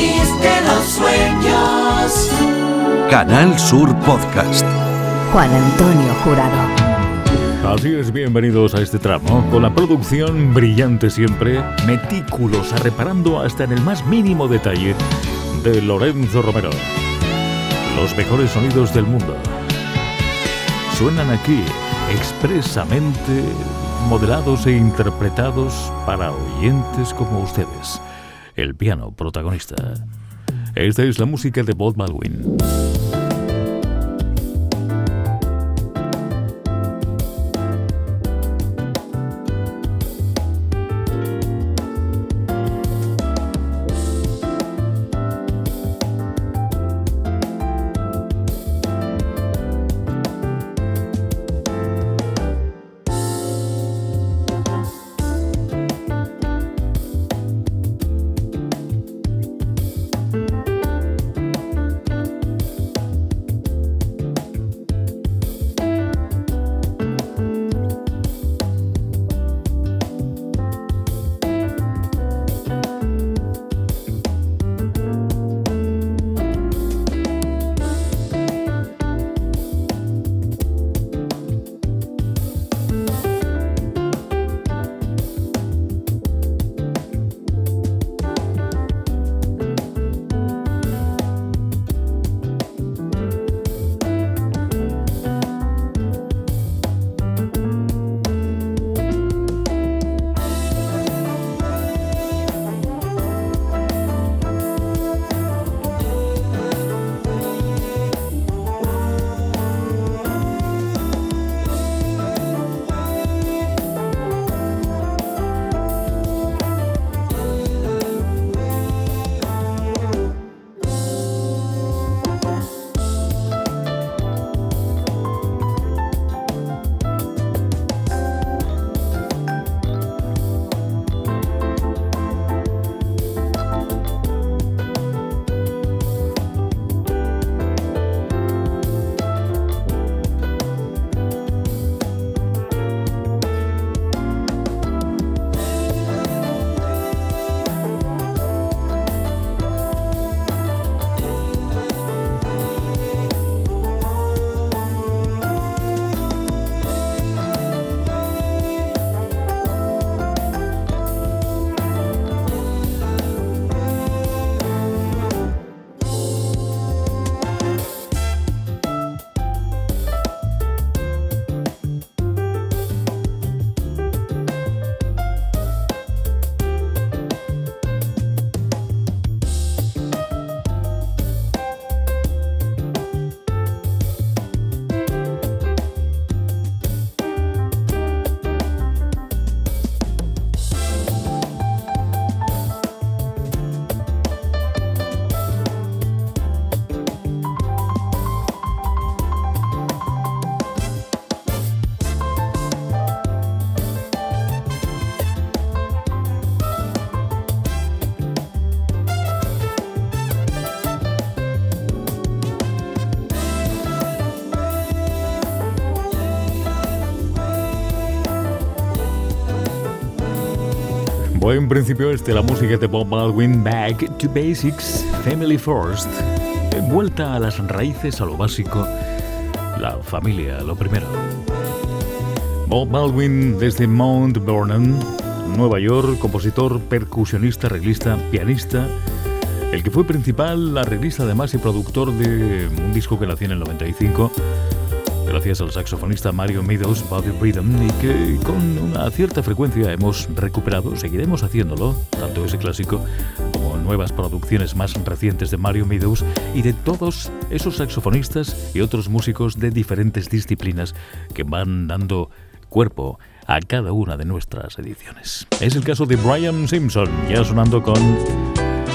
país de los sueños. Canal Sur Podcast. Juan Antonio Jurado. Así es, bienvenidos a este tramo, con la producción brillante siempre, metículosa, reparando hasta en el más mínimo detalle de Lorenzo Romero. Los mejores sonidos del mundo suenan aquí, expresamente modelados e interpretados para oyentes como ustedes. El piano protagonista. Esta es la música de Bob Baldwin. En principio este, la música de Bob Baldwin, Back to Basics, Family First, vuelta a las raíces, a lo básico, la familia, lo primero. Bob Baldwin desde Mount Vernon, Nueva York, compositor, percusionista, arreglista, pianista, el que fue principal arreglista además y productor de un disco que nació en el 95 gracias al saxofonista Mario Meadows, Body Rhythm, y que con una cierta frecuencia hemos recuperado, seguiremos haciéndolo, tanto ese clásico como nuevas producciones más recientes de Mario Meadows y de todos esos saxofonistas y otros músicos de diferentes disciplinas que van dando cuerpo a cada una de nuestras ediciones. Es el caso de Brian Simpson, ya sonando con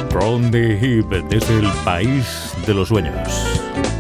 From the Hip desde el país de los sueños.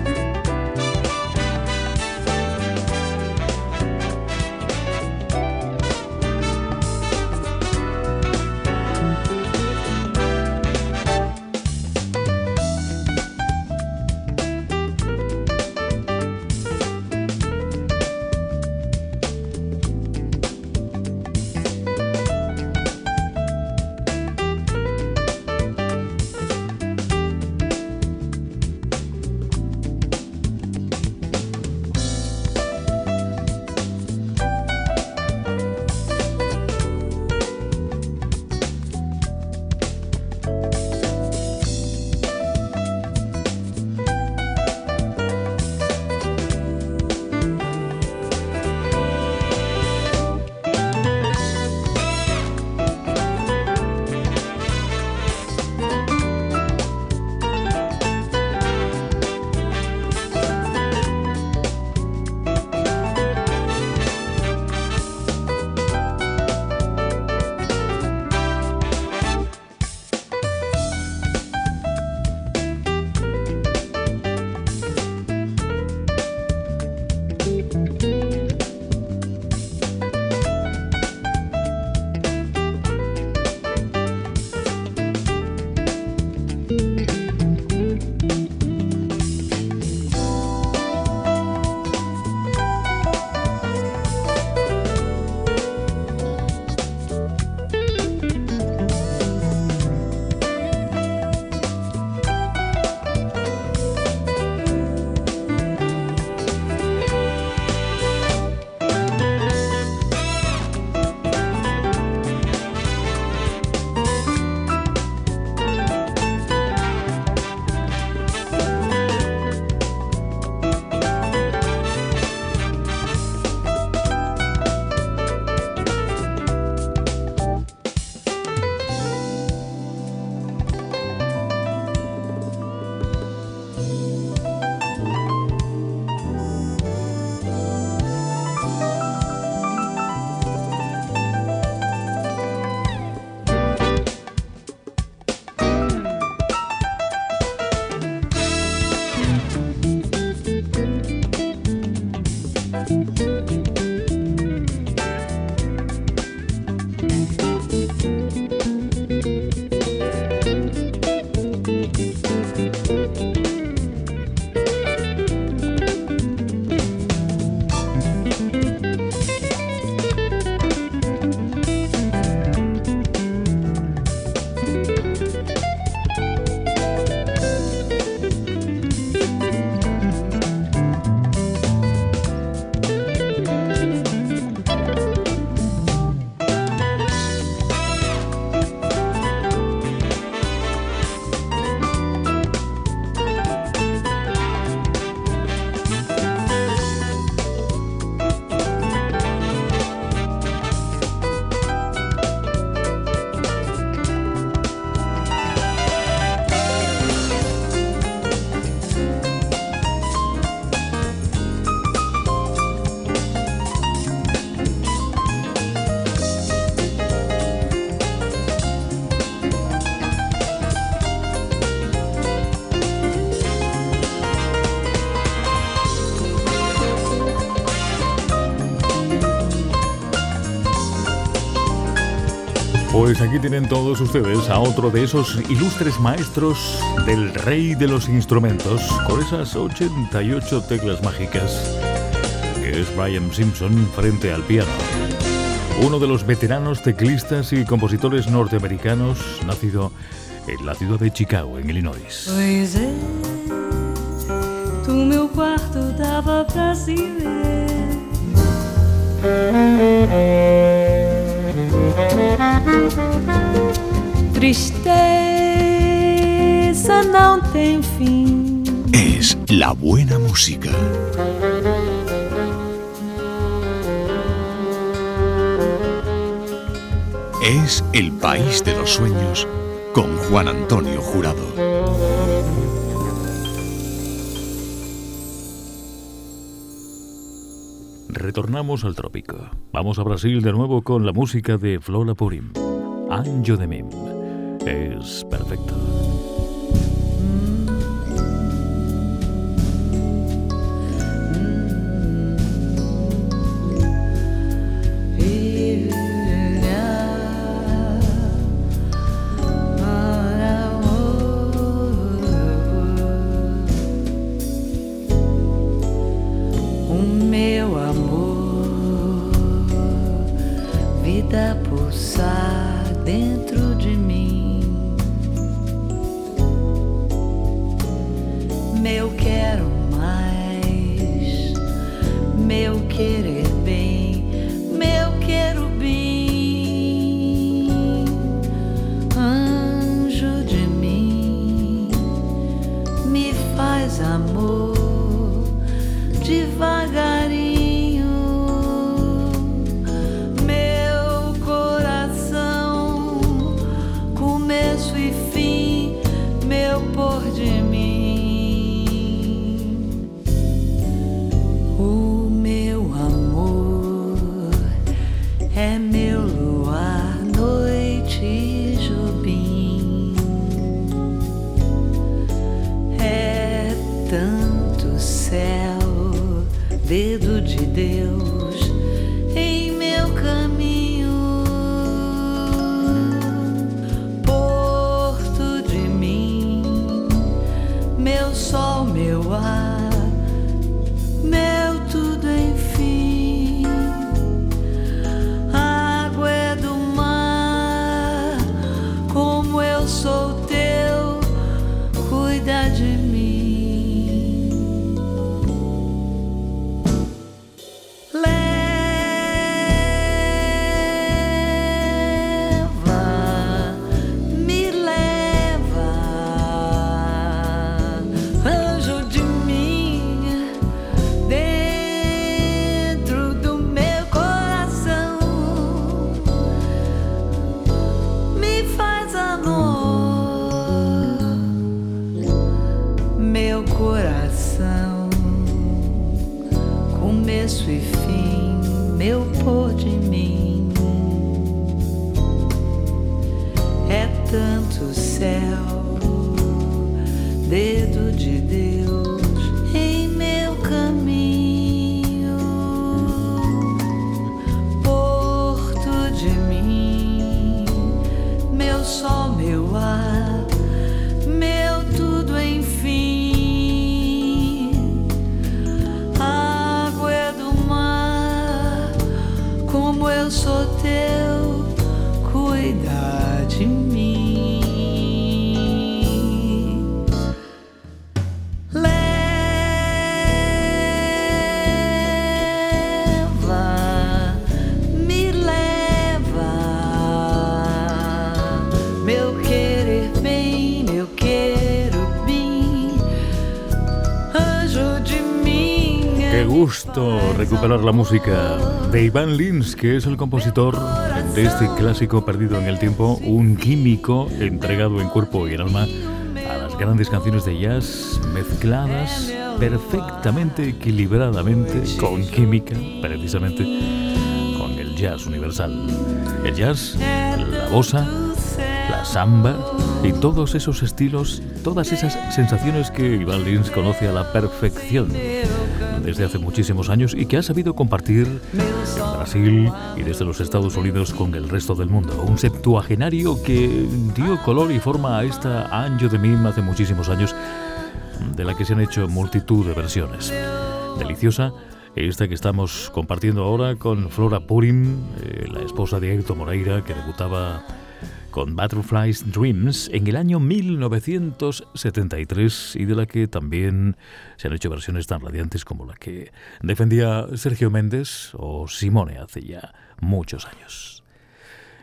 Pues aquí tienen todos ustedes a otro de esos ilustres maestros del rey de los instrumentos, con esas 88 teclas mágicas, que es Brian Simpson frente al piano. Uno de los veteranos teclistas y compositores norteamericanos, nacido en la ciudad de Chicago, en Illinois. Se ver. Tristeza não tem. Es la buena música. Es el país de los sueños con Juan Antonio Jurado. Retornamos al trópico. Vamos a Brasil de nuevo con la música de Flora Purim. Anjo de Mim. Es perfecto. Gusto recuperar la música de Iván Lins, que es el compositor de este clásico perdido en el tiempo, un químico entregado en cuerpo y en alma a las grandes canciones de jazz mezcladas perfectamente, equilibradamente, con química, precisamente con el jazz universal. El jazz, la bossa, la samba y todos esos estilos, todas esas sensaciones que Iván Lins conoce a la perfección desde hace muchísimos años y que ha sabido compartir Brasil y desde los Estados Unidos con el resto del mundo. Un septuagenario que dio color y forma a esta Anjo de Mim hace muchísimos años, de la que se han hecho multitud de versiones. Deliciosa esta que estamos compartiendo ahora con Flora Purim, eh, la esposa de Héctor Moreira, que debutaba con Butterfly's Dreams en el año 1973 y de la que también se han hecho versiones tan radiantes como la que defendía Sergio Méndez o Simone hace ya muchos años.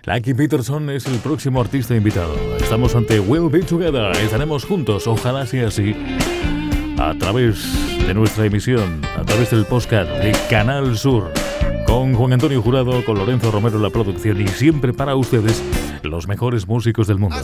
Lucky Peterson es el próximo artista invitado. Estamos ante We'll Be Together. Estaremos juntos, ojalá sea así, a través de nuestra emisión, a través del podcast de Canal Sur, con Juan Antonio Jurado, con Lorenzo Romero la producción y siempre para ustedes los mejores músicos del mundo.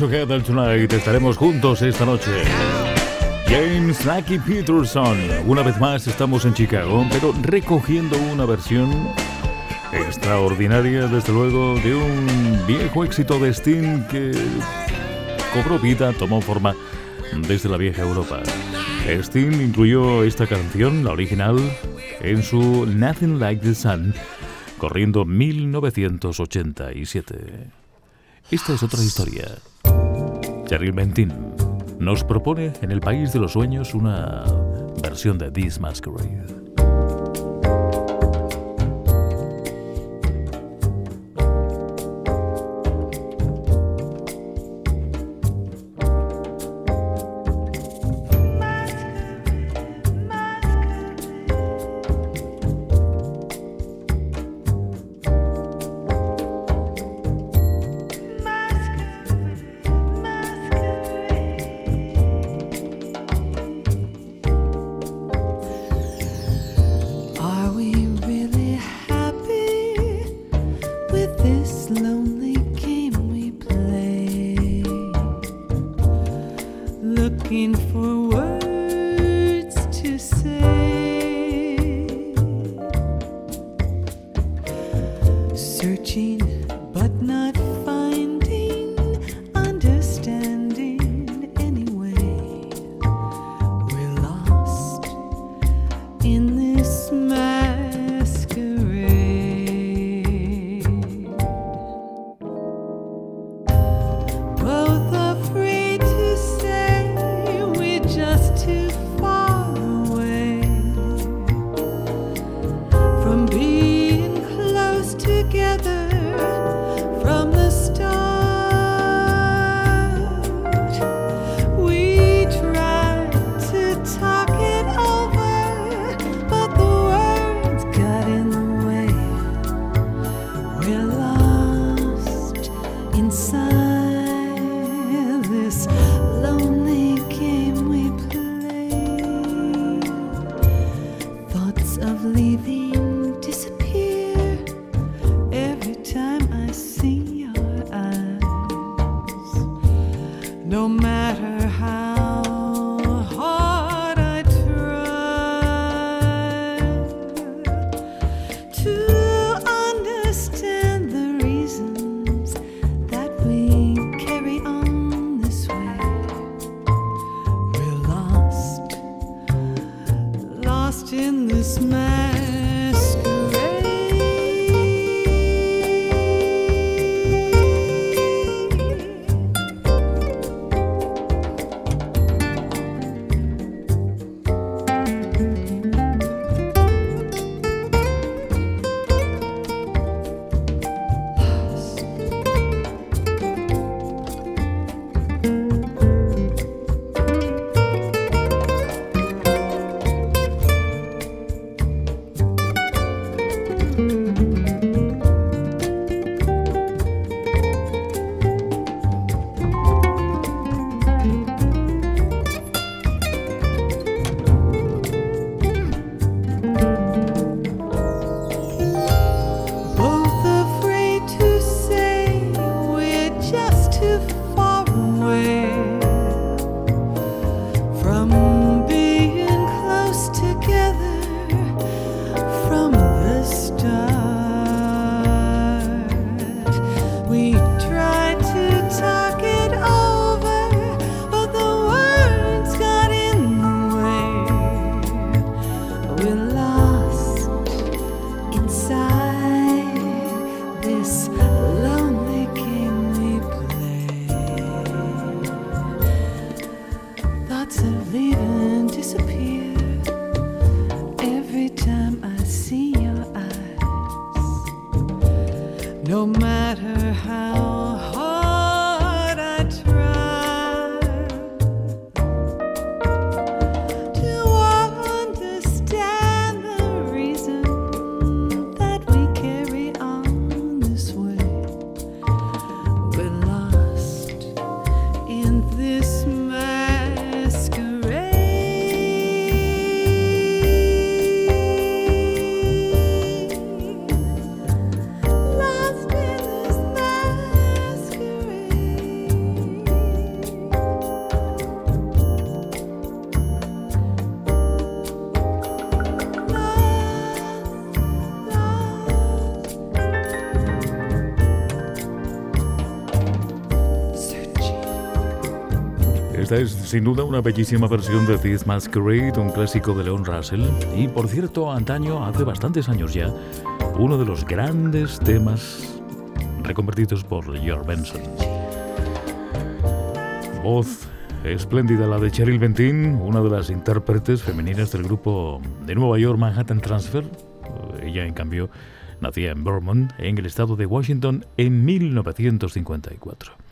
Together Tonight. Estaremos juntos esta noche. James Lucky Peterson. Una vez más estamos en Chicago, pero recogiendo una versión extraordinaria, desde luego, de un viejo éxito de Sting que cobró vida, tomó forma desde la vieja Europa. Sting incluyó esta canción, la original, en su Nothing Like the Sun, corriendo 1987. Esta es otra historia. Cheryl Bentin nos propone en el país de los sueños una versión de This Masquerade. searching. Esta es sin duda una bellísima versión de This Masquerade, un clásico de Leon Russell. Y por cierto, antaño, hace bastantes años ya, uno de los grandes temas reconvertidos por George Benson. Voz espléndida la de Cheryl Bentin, una de las intérpretes femeninas del grupo de Nueva York Manhattan Transfer. Ella, en cambio, nacía en Vermont, en el estado de Washington, en 1954.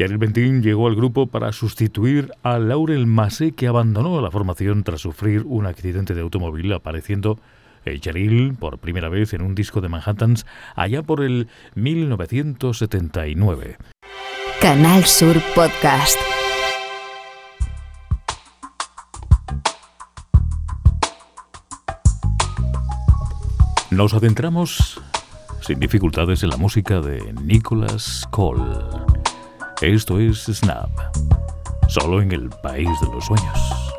Cheryl Bentin llegó al grupo para sustituir a Laurel Massey, que abandonó la formación tras sufrir un accidente de automóvil, apareciendo Cheryl por primera vez en un disco de Manhattans allá por el 1979. Canal Sur Podcast. Nos adentramos sin dificultades en la música de Nicholas Cole. Esto es Snap, solo en el país de los sueños.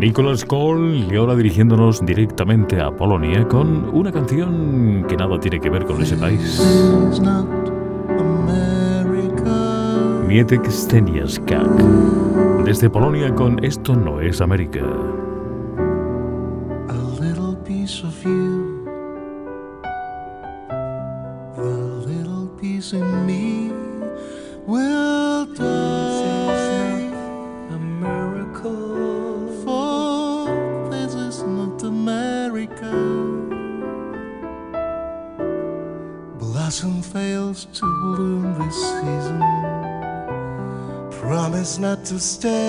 Nicholas Cole y ahora dirigiéndonos directamente a Polonia con una canción que nada tiene que ver con ese país. Mietek Steniaskak. Desde Polonia con Esto no es América. stay.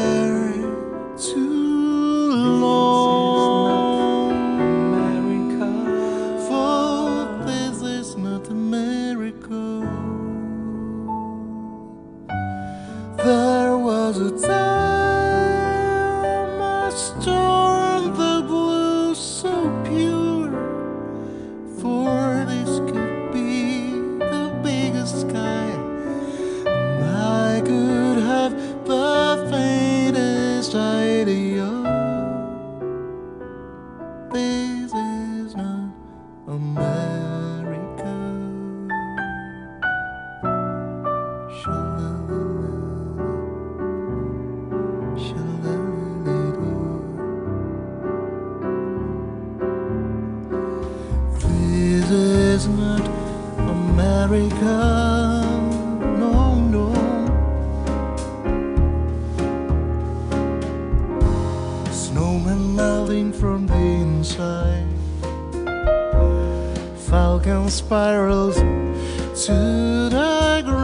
broken spirals to the ground.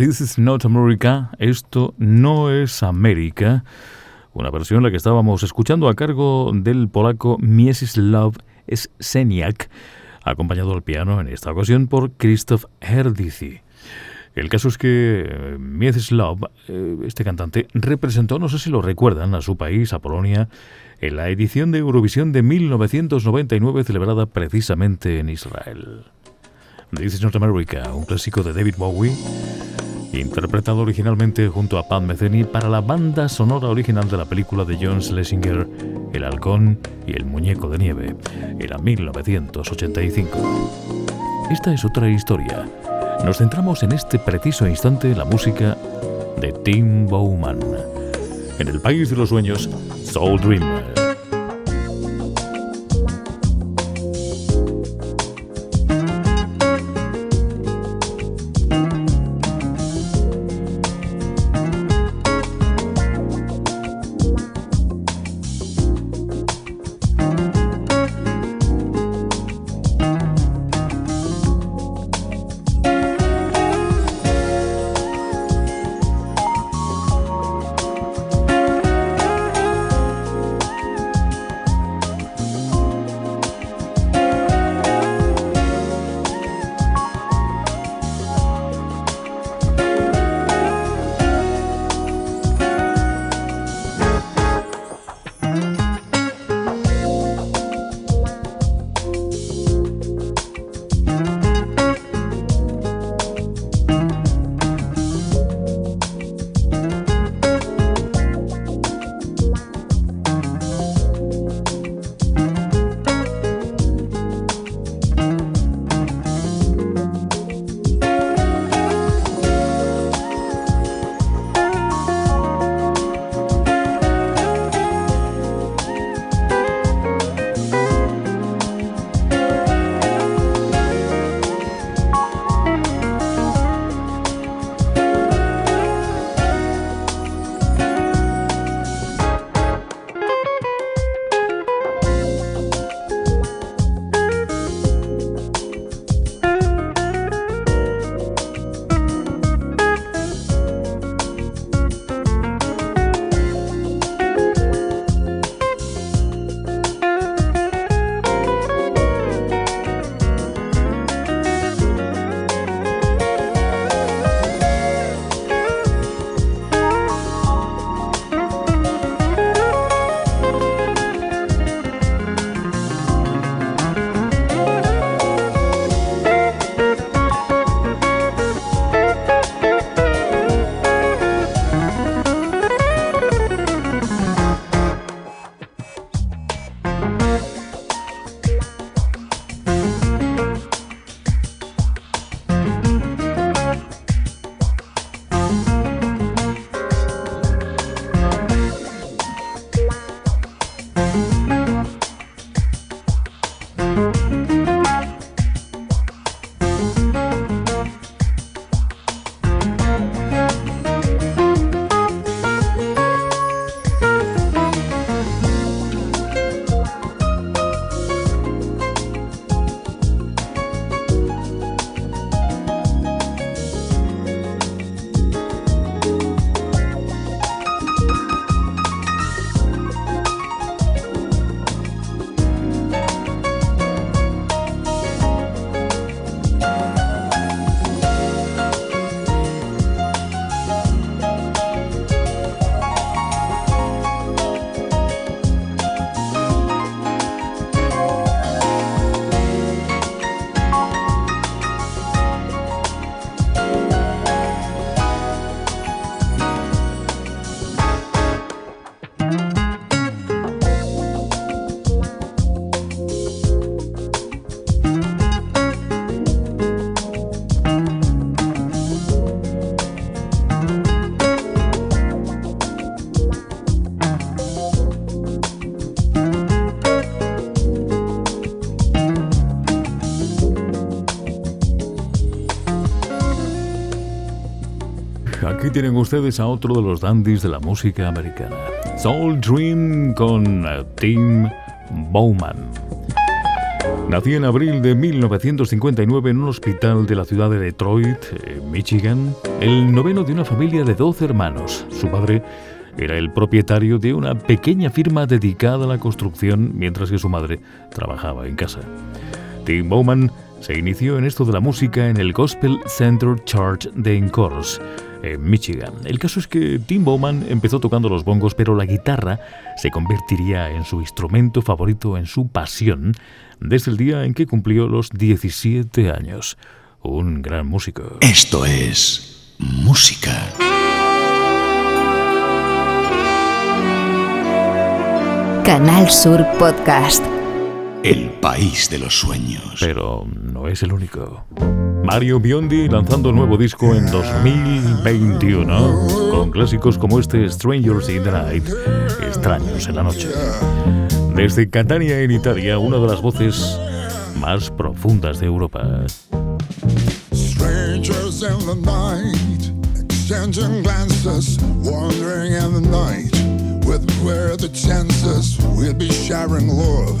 This is not America, esto no es América, una versión la que estábamos escuchando a cargo del polaco Mieczysław Seniak, acompañado al piano en esta ocasión por Krzysztof Herdici. El caso es que eh, Mieczysław, eh, este cantante, representó, no sé si lo recuerdan, a su país, a Polonia, en la edición de Eurovisión de 1999 celebrada precisamente en Israel. This is Not America, un clásico de David Bowie, interpretado originalmente junto a Pat Metheny para la banda sonora original de la película de John Schlesinger, El halcón y el muñeco de nieve, era 1985. Esta es otra historia nos centramos en este preciso instante en la música de Tim Bowman. En el país de los sueños, Soul Dreamer. Tienen ustedes a otro de los dandies de la música americana. Soul Dream con eh, Tim Bowman. Nací en abril de 1959 en un hospital de la ciudad de Detroit, Michigan, el noveno de una familia de 12 hermanos. Su padre era el propietario de una pequeña firma dedicada a la construcción, mientras que su madre trabajaba en casa. Tim Bowman se inició en esto de la música en el Gospel Center Church de Encores, en Michigan. El caso es que Tim Bowman empezó tocando los bongos, pero la guitarra se convertiría en su instrumento favorito, en su pasión, desde el día en que cumplió los 17 años. Un gran músico. Esto es música. Canal Sur Podcast. El país de los sueños. Pero no es el único. Mario Biondi lanzando nuevo disco en 2021 con clásicos como este Strangers in the Night, Extraños en la Noche. Desde Catania en Italia, una de las voces más profundas de Europa. Strangers in the night, exchanging glances, wandering in the night. With where the chances we'd be sharing love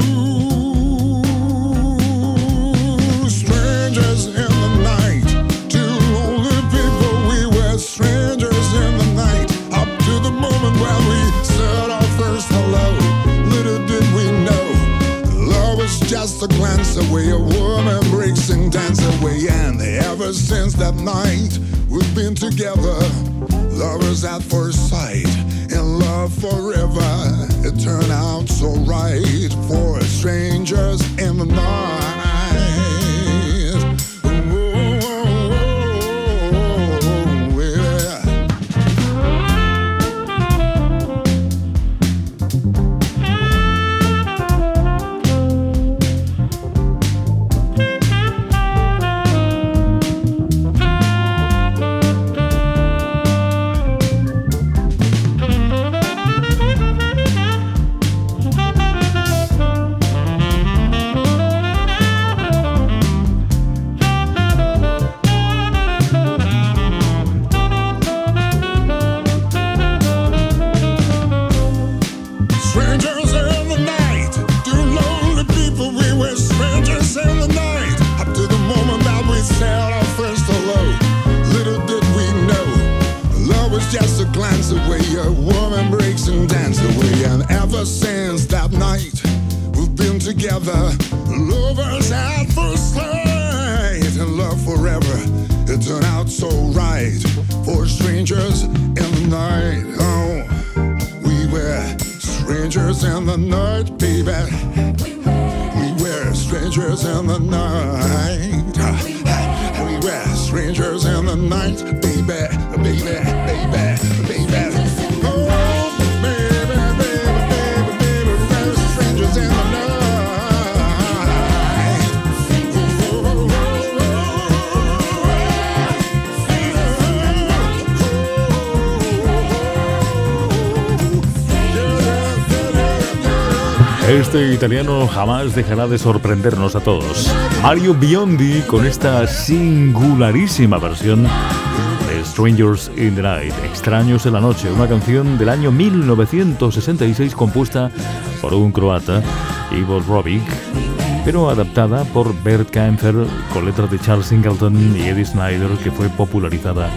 Glance away, a woman breaks and dance away. And ever since that night, we've been together, lovers at first sight, in love forever. It turned out so right for strangers in the night. Este italiano jamás dejará de sorprendernos a todos. Mario Biondi con esta singularísima versión de Strangers in the Night, Extraños en la Noche, una canción del año 1966 compuesta por un croata, Ivo Robic, pero adaptada por Bert Kaempfer con letras de Charles Singleton y Eddie Snyder, que fue popularizada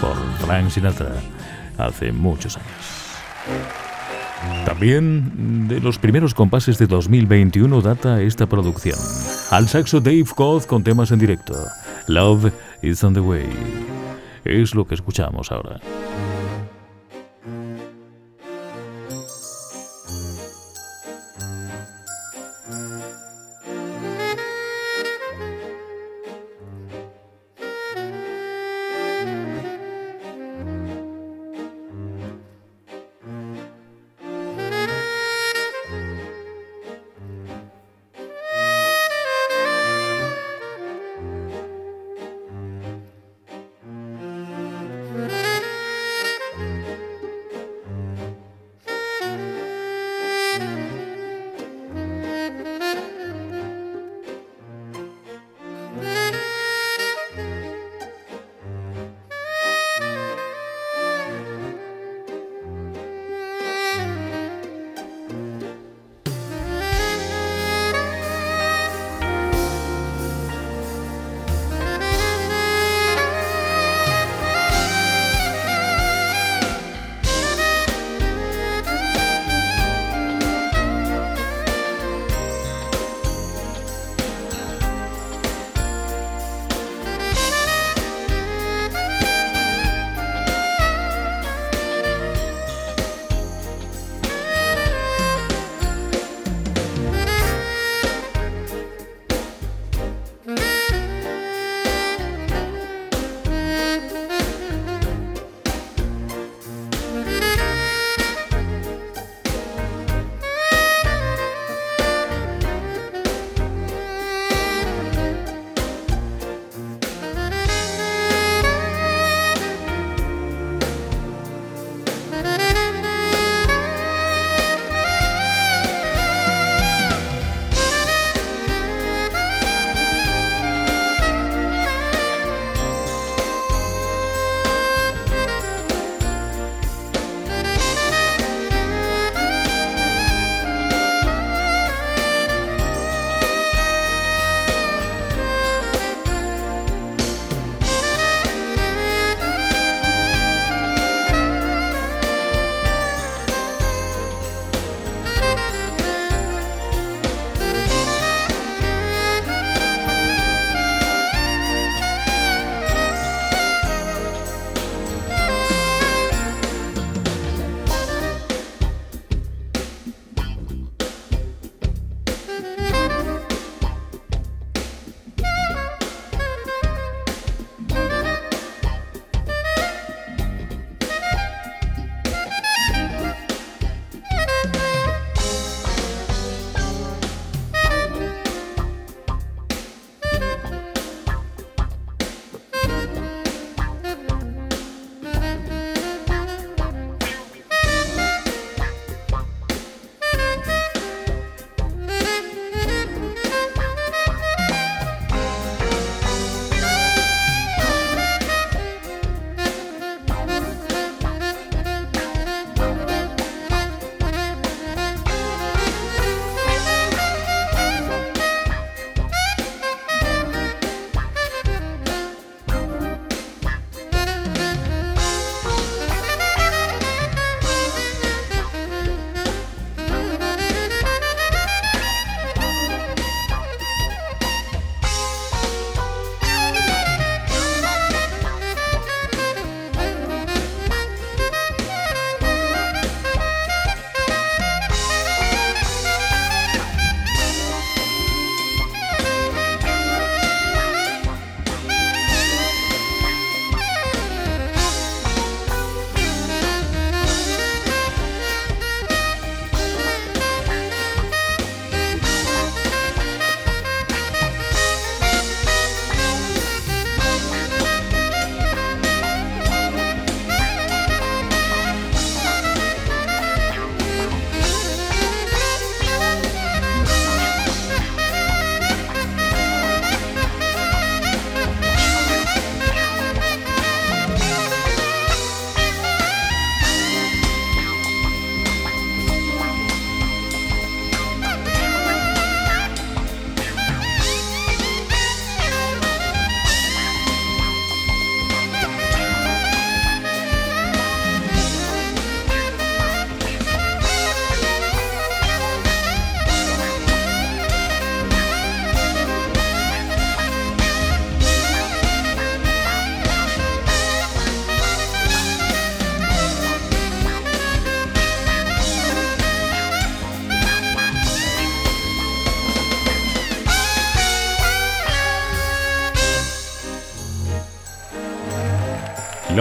por Frank Sinatra hace muchos años. También de los primeros compases de 2021 data esta producción. Al saxo Dave Koz con temas en directo. Love is on the way. Es lo que escuchamos ahora.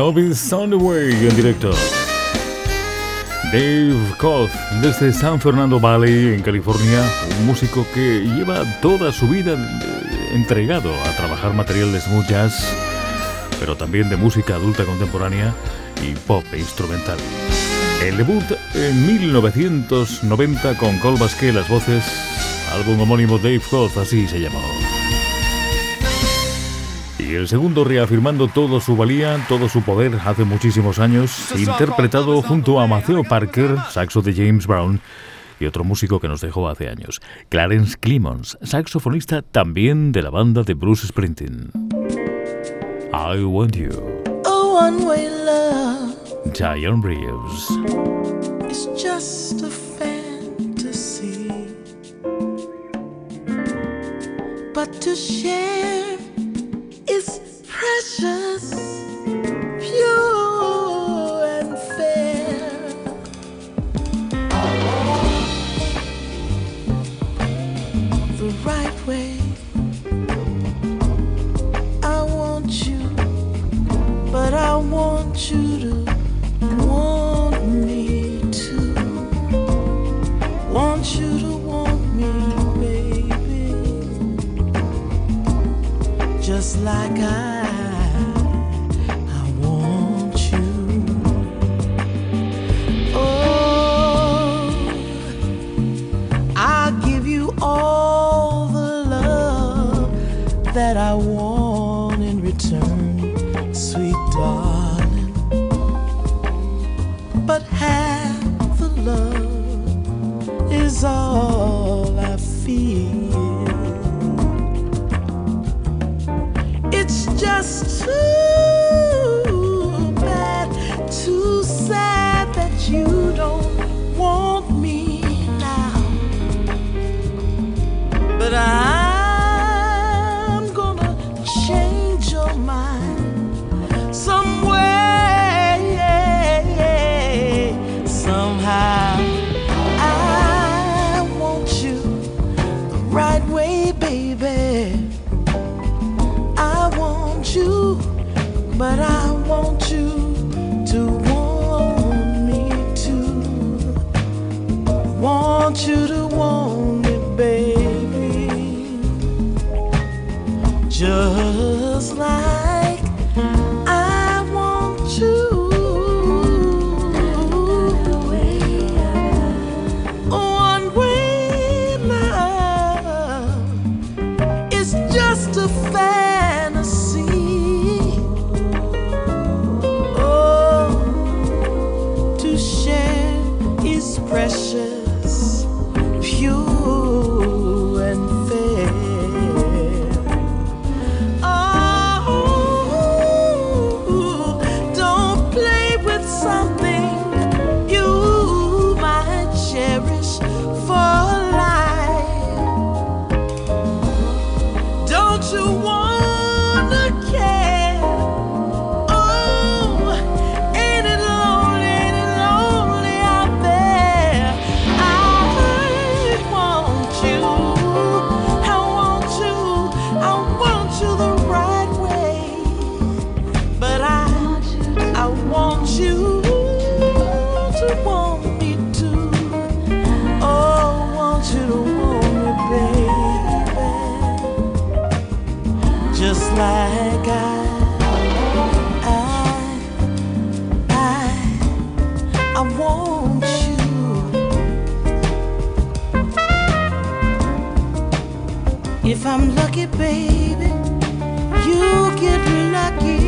Love is on the way en directo. Dave Koth, desde San Fernando Valley, en California, un músico que lleva toda su vida eh, entregado a trabajar material de smooth jazz, pero también de música adulta contemporánea y pop e instrumental. El debut en 1990 con Cole Basquet las voces, álbum homónimo Dave Koth, así se llamó. Y el segundo reafirmando toda su valía, todo su poder hace muchísimos años, interpretado junto a Maceo Parker, saxo de James Brown, y otro músico que nos dejó hace años, Clarence Clemons, saxofonista también de la banda de Bruce Springsteen. I Want You, A one-way love Diane Reeves. is just a fantasy, but to share is precious, pure and fair. The right way. I want you, but I want you to Just like I, I want you. Oh, I'll give you all the love that I want in return, sweet darling. But half the love is all I want you the right way, baby. I want you, but I want you to want me too. Want you to want me, baby. Just like If I'm lucky, baby, you get lucky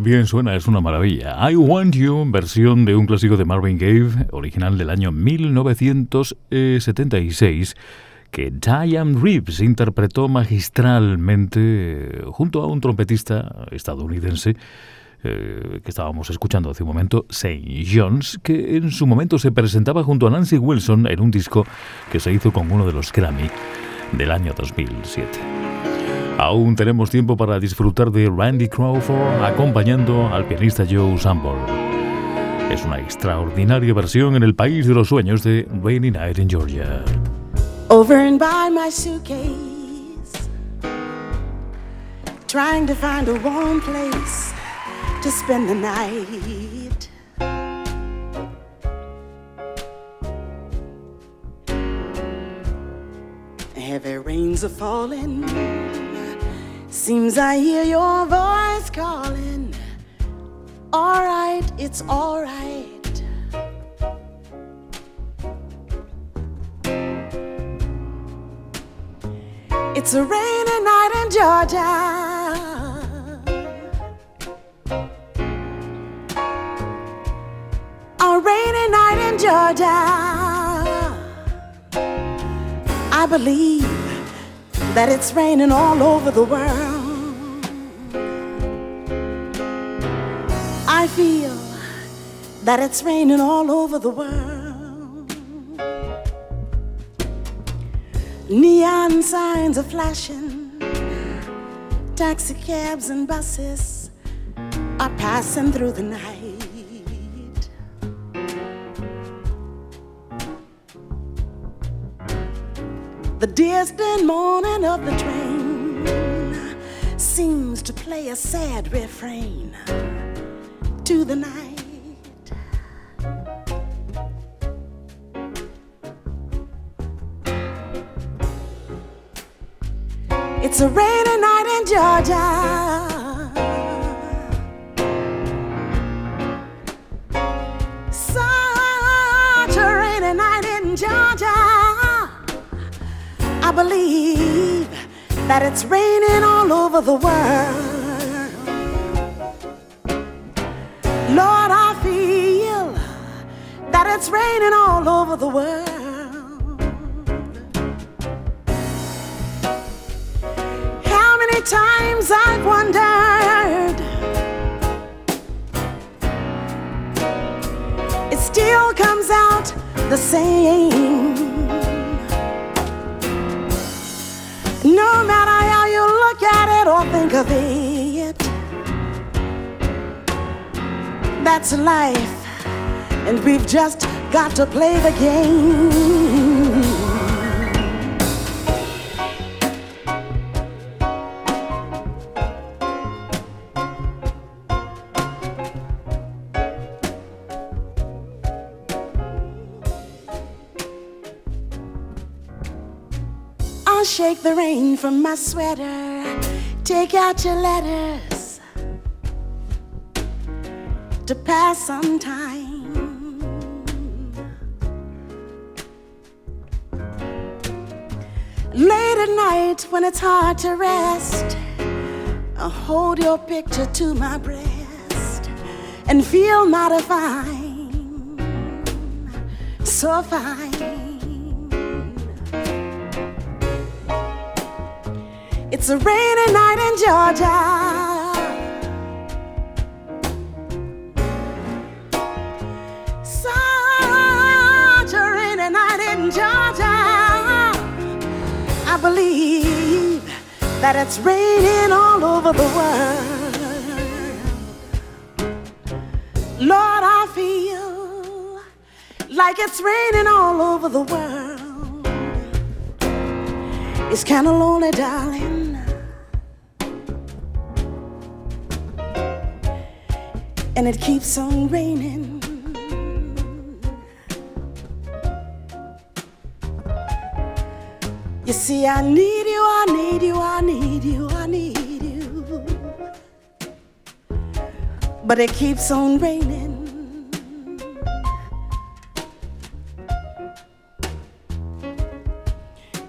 bien suena, es una maravilla. I Want You, versión de un clásico de Marvin Gaye, original del año 1976, que Diane Reeves interpretó magistralmente junto a un trompetista estadounidense eh, que estábamos escuchando hace un momento, St. John's, que en su momento se presentaba junto a Nancy Wilson en un disco que se hizo con uno de los Grammy del año 2007. Aún tenemos tiempo para disfrutar de Randy Crawford acompañando al pianista Joe Sample. Es una extraordinaria versión en el país de los sueños de Rainy Night in Georgia. Over and by my suitcase, trying to find a warm place to spend the night. Heavy rains are falling. Seems I hear your voice calling. All right, it's all right. It's a rainy night in Georgia. A rainy night in Georgia. I believe that it's raining all over the world. I feel that it's raining all over the world. Neon signs are flashing, taxi cabs and buses are passing through the night. The distant moaning of the train seems to play a sad refrain to the night. It's a rainy night in Georgia. Believe that it's raining all over the world. Lord, I feel that it's raining all over the world. How many times I've wondered, it still comes out the same. Of it, that's life, and we've just got to play the game. I'll shake the rain from my sweater. Take out your letters to pass some time. Late at night when it's hard to rest, I'll hold your picture to my breast and feel mighty fine, so fine. It's a rainy night in Georgia. Such a rainy night in Georgia. I believe that it's raining all over the world. Lord, I feel like it's raining all over the world. It's kind of lonely, darling. And it keeps on raining. You see, I need you, I need you, I need you, I need you. But it keeps on raining.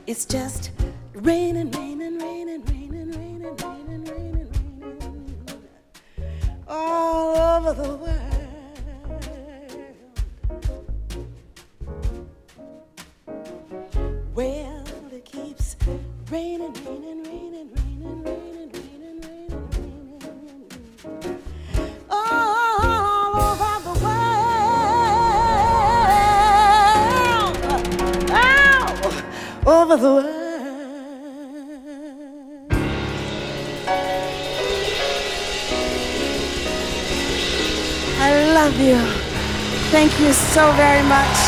It's just so very much.